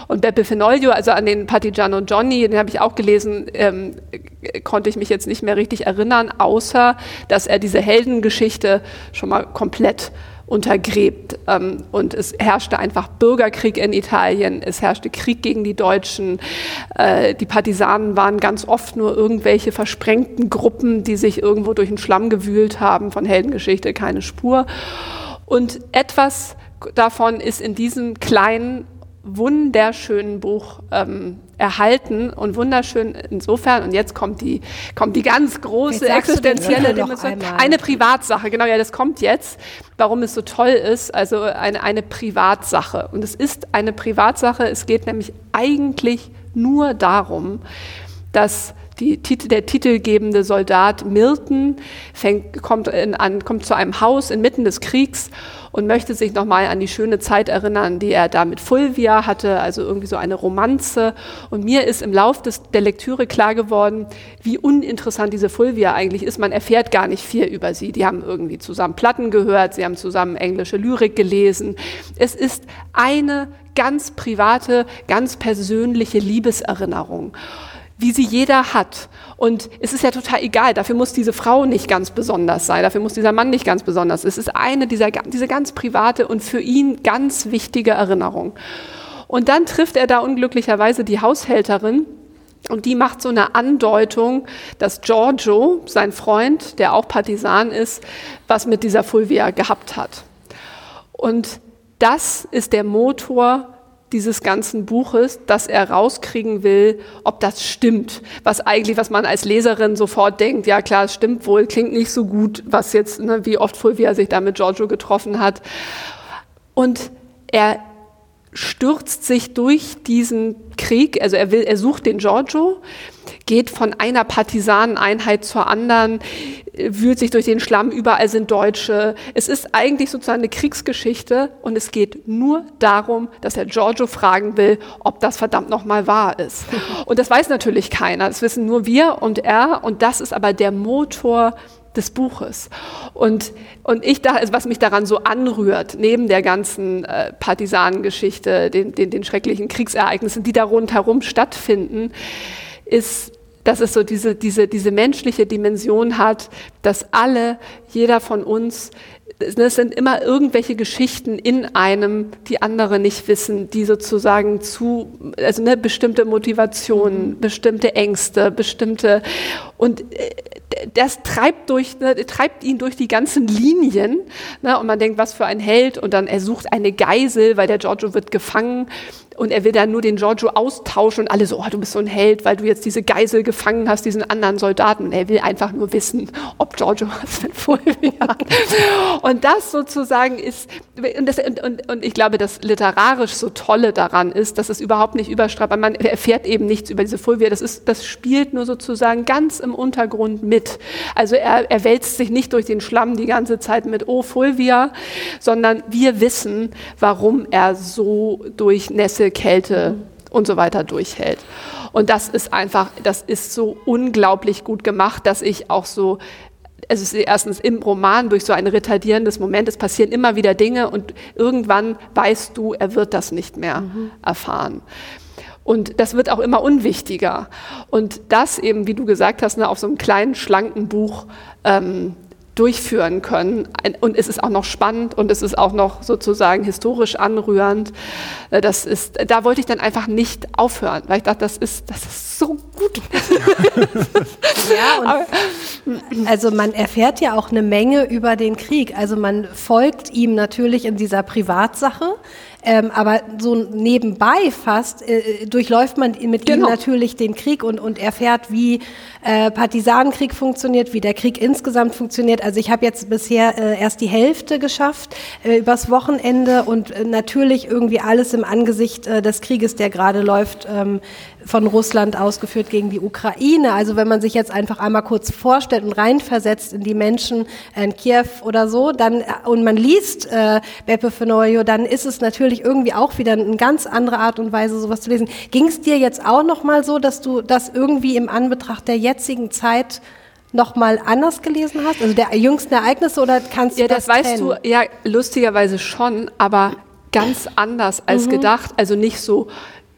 Und Beppe Fenoglio, also an den Partigiano Johnny, den habe ich auch gelesen, ähm, konnte ich mich jetzt nicht mehr mehr richtig erinnern, außer dass er diese Heldengeschichte schon mal komplett untergräbt. Ähm, und es herrschte einfach Bürgerkrieg in Italien, es herrschte Krieg gegen die Deutschen. Äh, die Partisanen waren ganz oft nur irgendwelche versprengten Gruppen, die sich irgendwo durch den Schlamm gewühlt haben. Von Heldengeschichte keine Spur. Und etwas davon ist in diesem kleinen, wunderschönen Buch ähm, erhalten und wunderschön insofern. Und jetzt kommt die, kommt die ganz große existenzielle Dimension. Eine Privatsache, genau, ja, das kommt jetzt, warum es so toll ist. Also eine, eine Privatsache. Und es ist eine Privatsache. Es geht nämlich eigentlich nur darum, dass die, der titelgebende Soldat Milton fängt, kommt, in, an, kommt zu einem Haus inmitten des Kriegs und möchte sich nochmal an die schöne Zeit erinnern, die er da mit Fulvia hatte, also irgendwie so eine Romanze. Und mir ist im Lauf des, der Lektüre klar geworden, wie uninteressant diese Fulvia eigentlich ist. Man erfährt gar nicht viel über sie. Die haben irgendwie zusammen Platten gehört, sie haben zusammen englische Lyrik gelesen. Es ist eine ganz private, ganz persönliche Liebeserinnerung wie sie jeder hat. Und es ist ja total egal, dafür muss diese Frau nicht ganz besonders sein, dafür muss dieser Mann nicht ganz besonders. sein. Es ist eine dieser diese ganz private und für ihn ganz wichtige Erinnerung. Und dann trifft er da unglücklicherweise die Haushälterin, und die macht so eine Andeutung, dass Giorgio, sein Freund, der auch Partisan ist, was mit dieser Fulvia gehabt hat. Und das ist der Motor dieses ganzen Buches, dass er rauskriegen will, ob das stimmt. Was eigentlich, was man als Leserin sofort denkt, ja klar, es stimmt wohl, klingt nicht so gut, was jetzt, ne, wie oft Fulvia sich da mit Giorgio getroffen hat. Und er stürzt sich durch diesen Krieg, also er will, er sucht den Giorgio, geht von einer Partisaneneinheit zur anderen, wühlt sich durch den Schlamm, überall sind Deutsche. Es ist eigentlich sozusagen eine Kriegsgeschichte und es geht nur darum, dass er Giorgio fragen will, ob das verdammt nochmal wahr ist. Und das weiß natürlich keiner, das wissen nur wir und er und das ist aber der Motor des Buches. Und, und ich da, also was mich daran so anrührt, neben der ganzen äh, Partisanengeschichte, den, den, den schrecklichen Kriegsereignissen, die da rundherum stattfinden, ist dass es so diese, diese, diese menschliche Dimension hat, dass alle, jeder von uns, es sind immer irgendwelche Geschichten in einem, die andere nicht wissen, die sozusagen zu, also ne, bestimmte Motivationen, bestimmte Ängste, bestimmte, und äh, das treibt, durch, ne, treibt ihn durch die ganzen Linien. Ne, und man denkt, was für ein Held. Und dann er sucht eine Geisel, weil der Giorgio wird gefangen und er will dann nur den Giorgio austauschen und alle so, oh, du bist so ein Held, weil du jetzt diese Geisel gefangen hast, diesen anderen Soldaten. Und er will einfach nur wissen, ob Giorgio was mit Fulvia hat. Und das sozusagen ist, und, das, und, und, und, ich glaube, das literarisch so Tolle daran ist, dass es überhaupt nicht überstrahlt, man erfährt eben nichts über diese Fulvia, das, ist, das spielt nur sozusagen ganz im Untergrund mit. Also er, er wälzt sich nicht durch den Schlamm die ganze Zeit mit, oh Fulvia, sondern wir wissen, warum er so durch Nässe Kälte und so weiter durchhält. Und das ist einfach, das ist so unglaublich gut gemacht, dass ich auch so es ist erstens im Roman durch so ein retardierendes Moment, es passieren immer wieder Dinge und irgendwann weißt du, er wird das nicht mehr mhm. erfahren. Und das wird auch immer unwichtiger. Und das eben, wie du gesagt hast, ne, auf so einem kleinen, schlanken Buch ähm, durchführen können. Und es ist auch noch spannend und es ist auch noch sozusagen historisch anrührend. Äh, das ist, da wollte ich dann einfach nicht aufhören, weil ich dachte, das ist, das ist so gut. ja, also man erfährt ja auch eine Menge über den Krieg. Also man folgt ihm natürlich in dieser Privatsache. Ähm, aber so nebenbei fast äh, durchläuft man mit genau. ihm natürlich den Krieg und, und erfährt, wie äh, Partisanenkrieg funktioniert, wie der Krieg insgesamt funktioniert. Also ich habe jetzt bisher äh, erst die Hälfte geschafft äh, übers Wochenende und äh, natürlich irgendwie alles im Angesicht äh, des Krieges, der gerade läuft, ähm, von Russland ausgeführt gegen die Ukraine. Also wenn man sich jetzt einfach einmal kurz vorstellt und reinversetzt in die Menschen in Kiew oder so, dann und man liest äh, Beppe Fenorio, dann ist es natürlich irgendwie auch wieder eine ganz andere Art und Weise, sowas zu lesen. Ging es dir jetzt auch noch mal so, dass du das irgendwie im Anbetracht der jetzigen Zeit noch mal anders gelesen hast? Also der jüngsten Ereignisse oder kannst du ja, das, das weißt du ja lustigerweise schon, aber ganz anders als mhm. gedacht. Also nicht so,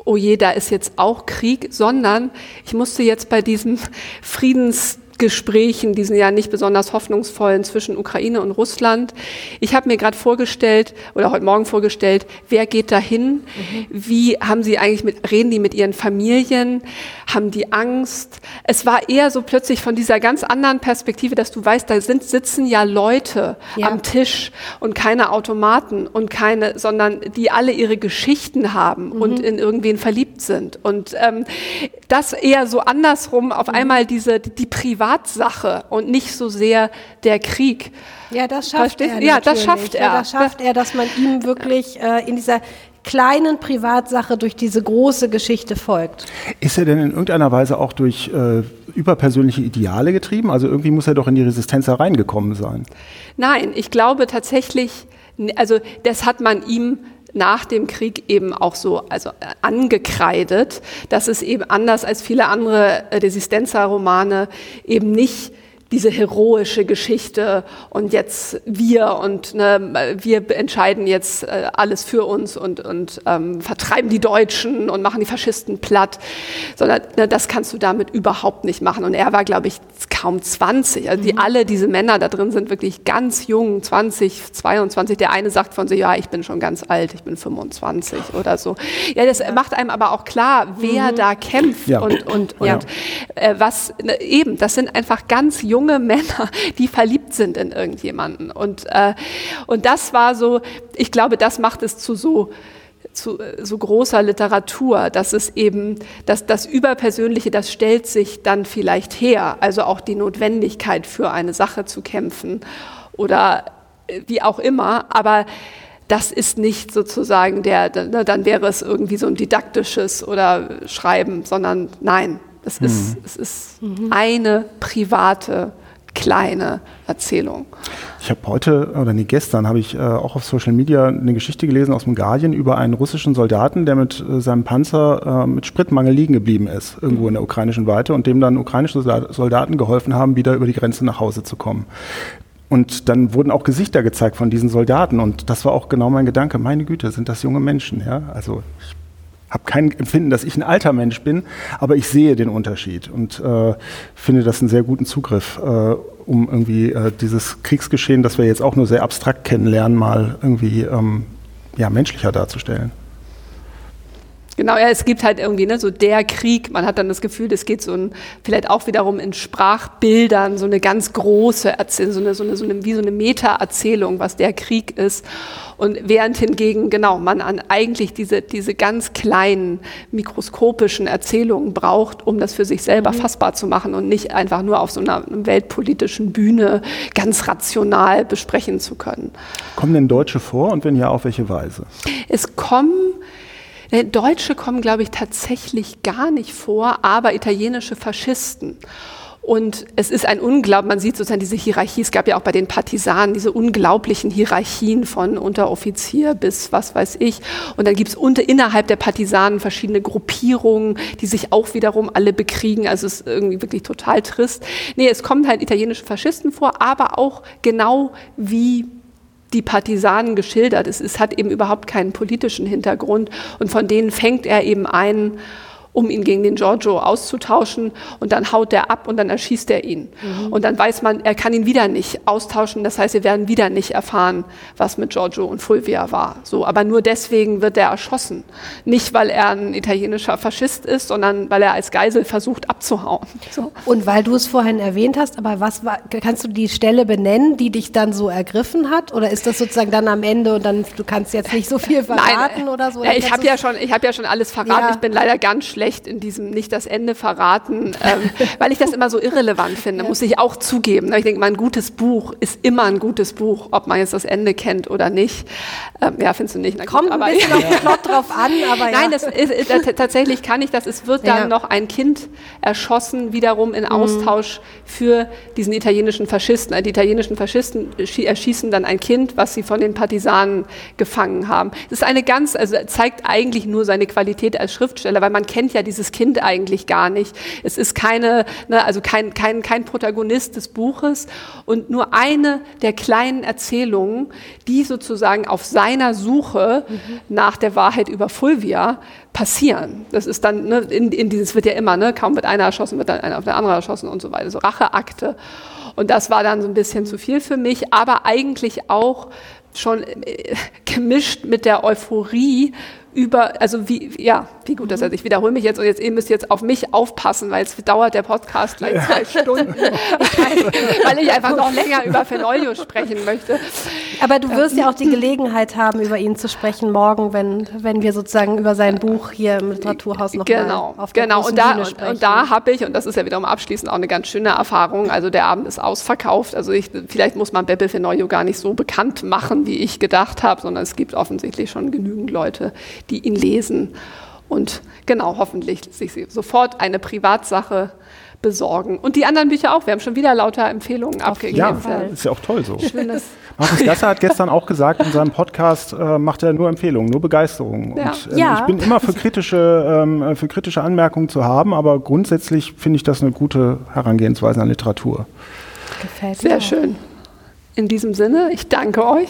oh je, da ist jetzt auch Krieg, sondern ich musste jetzt bei diesem Friedens Gesprächen, diesen ja nicht besonders hoffnungsvollen zwischen Ukraine und Russland. Ich habe mir gerade vorgestellt oder heute Morgen vorgestellt, wer geht dahin? Mhm. Wie haben sie eigentlich mit, reden die mit ihren Familien? Haben die Angst? Es war eher so plötzlich von dieser ganz anderen Perspektive, dass du weißt, da sind, sitzen ja Leute ja. am Tisch und keine Automaten und keine, sondern die alle ihre Geschichten haben mhm. und in irgendwen verliebt sind. Und ähm, das eher so andersrum, auf mhm. einmal diese, die Privatsache und nicht so sehr der Krieg. Ja, das schafft Verstehst? er. Ja, das schafft er. Ja, das schafft er, dass man ihm wirklich äh, in dieser kleinen Privatsache durch diese große Geschichte folgt. Ist er denn in irgendeiner Weise auch durch äh, überpersönliche Ideale getrieben? Also irgendwie muss er doch in die Resistenz hereingekommen sein. Nein, ich glaube tatsächlich, also das hat man ihm nach dem Krieg eben auch so also äh, angekreidet, dass es eben anders als viele andere Resistenza-Romane eben nicht diese heroische Geschichte und jetzt wir und ne, wir entscheiden jetzt äh, alles für uns und, und ähm, vertreiben die Deutschen und machen die Faschisten platt, sondern ne, das kannst du damit überhaupt nicht machen. Und er war, glaube ich, kaum 20. Also die mhm. alle diese Männer da drin sind wirklich ganz jung, 20, 22. Der eine sagt von sich, ja, ich bin schon ganz alt, ich bin 25 oder so. Ja, das ja. macht einem aber auch klar, wer mhm. da kämpft ja. und, und, und ja. äh, was ne, eben, das sind einfach ganz junge junge Männer, die verliebt sind in irgendjemanden. Und, äh, und das war so, ich glaube, das macht es zu so, zu so großer Literatur, dass es eben, dass das Überpersönliche, das stellt sich dann vielleicht her, also auch die Notwendigkeit für eine Sache zu kämpfen oder äh, wie auch immer, aber das ist nicht sozusagen der, dann wäre es irgendwie so ein didaktisches oder Schreiben, sondern nein, es mhm. ist, es ist mhm. eine private kleine Erzählung. Ich habe heute, oder nee, gestern habe ich äh, auch auf Social Media eine Geschichte gelesen aus dem Guardian über einen russischen Soldaten, der mit äh, seinem Panzer äh, mit Spritmangel liegen geblieben ist, irgendwo in der ukrainischen Weite, und dem dann ukrainische Soldaten geholfen haben, wieder über die Grenze nach Hause zu kommen. Und dann wurden auch Gesichter gezeigt von diesen Soldaten. Und das war auch genau mein Gedanke. Meine Güte, sind das junge Menschen. Ja? Also ich habe kein Empfinden, dass ich ein alter Mensch bin, aber ich sehe den Unterschied und äh, finde das einen sehr guten Zugriff, äh, um irgendwie äh, dieses Kriegsgeschehen, das wir jetzt auch nur sehr abstrakt kennenlernen, mal irgendwie ähm, ja, menschlicher darzustellen. Genau, ja, es gibt halt irgendwie ne, so der Krieg. Man hat dann das Gefühl, es geht so ein, vielleicht auch wiederum in Sprachbildern so eine ganz große Erzählung, so eine, so eine, so eine, wie so eine Meta-Erzählung, was der Krieg ist. Und während hingegen, genau, man an eigentlich diese, diese ganz kleinen mikroskopischen Erzählungen braucht, um das für sich selber mhm. fassbar zu machen und nicht einfach nur auf so einer weltpolitischen Bühne ganz rational besprechen zu können. Kommen denn Deutsche vor und wenn ja, auf welche Weise? Es kommen Deutsche kommen, glaube ich, tatsächlich gar nicht vor, aber italienische Faschisten. Und es ist ein Unglaublich, man sieht sozusagen diese Hierarchie, es gab ja auch bei den Partisanen diese unglaublichen Hierarchien von Unteroffizier bis was weiß ich. Und dann gibt es unter, innerhalb der Partisanen verschiedene Gruppierungen, die sich auch wiederum alle bekriegen. Also es ist irgendwie wirklich total trist. Nee, es kommen halt italienische Faschisten vor, aber auch genau wie die Partisanen geschildert. Es, es hat eben überhaupt keinen politischen Hintergrund und von denen fängt er eben ein um ihn gegen den Giorgio auszutauschen und dann haut er ab und dann erschießt er ihn. Mhm. Und dann weiß man, er kann ihn wieder nicht austauschen. Das heißt, wir werden wieder nicht erfahren, was mit Giorgio und Fulvia war. So, aber nur deswegen wird er erschossen. Nicht, weil er ein italienischer Faschist ist, sondern weil er als Geisel versucht abzuhauen. So. Und weil du es vorhin erwähnt hast, aber was war, kannst du die Stelle benennen, die dich dann so ergriffen hat? Oder ist das sozusagen dann am Ende und dann, du kannst jetzt nicht so viel verraten Nein, oder so? Ja, ich habe ja schon, ich habe ja schon alles verraten. Ja. Ich bin leider ganz schlecht schlecht in diesem nicht das Ende verraten, ähm, weil ich das immer so irrelevant finde, muss ich auch zugeben. Ich denke, mein gutes Buch ist immer ein gutes Buch, ob man jetzt das Ende kennt oder nicht. Ähm, ja, findest du nicht? Na Kommt gut, ein bisschen auf den Plot drauf an, aber Nein, das ist, ist, tatsächlich kann ich das. Es wird dann ja. noch ein Kind erschossen, wiederum in mhm. Austausch mhm. für diesen italienischen Faschisten. Die italienischen Faschisten erschießen dann ein Kind, was sie von den Partisanen gefangen haben. Das ist eine ganz, also zeigt eigentlich nur seine Qualität als Schriftsteller, weil man kennt ja dieses Kind eigentlich gar nicht. Es ist keine, ne, also kein, kein, kein Protagonist des Buches und nur eine der kleinen Erzählungen, die sozusagen auf seiner Suche mhm. nach der Wahrheit über Fulvia passieren. Das ist dann, ne, in, in dieses wird ja immer, ne, kaum wird einer erschossen, wird dann einer auf der andere erschossen und so weiter, so Racheakte. Und das war dann so ein bisschen zu viel für mich, aber eigentlich auch schon äh, gemischt mit der Euphorie über, also wie, ja, wie gut das ist. Ich wiederhole mich jetzt und jetzt, ihr müsst jetzt auf mich aufpassen, weil es dauert der Podcast gleich zwei Stunden, weil ich einfach noch länger über Fenolio sprechen möchte. Aber du wirst ja auch die Gelegenheit haben, über ihn zu sprechen morgen, wenn, wenn wir sozusagen über sein Buch hier im Literaturhaus noch genau, auf der genau. und da, Bühne sprechen. Und da habe ich, und das ist ja wiederum abschließend auch eine ganz schöne Erfahrung, also der Abend ist ausverkauft, also ich, vielleicht muss man Beppe Fenolio gar nicht so bekannt machen, wie ich gedacht habe, sondern es gibt offensichtlich schon genügend Leute, die ihn lesen und genau hoffentlich sich sofort eine Privatsache besorgen. Und die anderen Bücher auch. Wir haben schon wieder lauter Empfehlungen Auf abgegeben. Ja, ist ja auch toll so. Schönes. Markus Gasser hat gestern auch gesagt, in seinem Podcast äh, macht er nur Empfehlungen, nur Begeisterung. Ja. Und, äh, ja. Ich bin immer für kritische, ähm, für kritische Anmerkungen zu haben, aber grundsätzlich finde ich das eine gute Herangehensweise an Literatur. Gefällt mir. Sehr schön. In diesem Sinne, ich danke euch.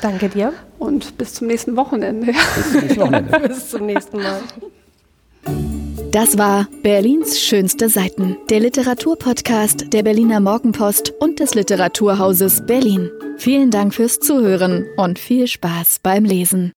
Danke dir. Und bis zum nächsten Wochenende. Bis zum nächsten, Wochenende. bis zum nächsten Mal. Das war Berlins schönste Seiten, der Literaturpodcast der Berliner Morgenpost und des Literaturhauses Berlin. Vielen Dank fürs Zuhören und viel Spaß beim Lesen.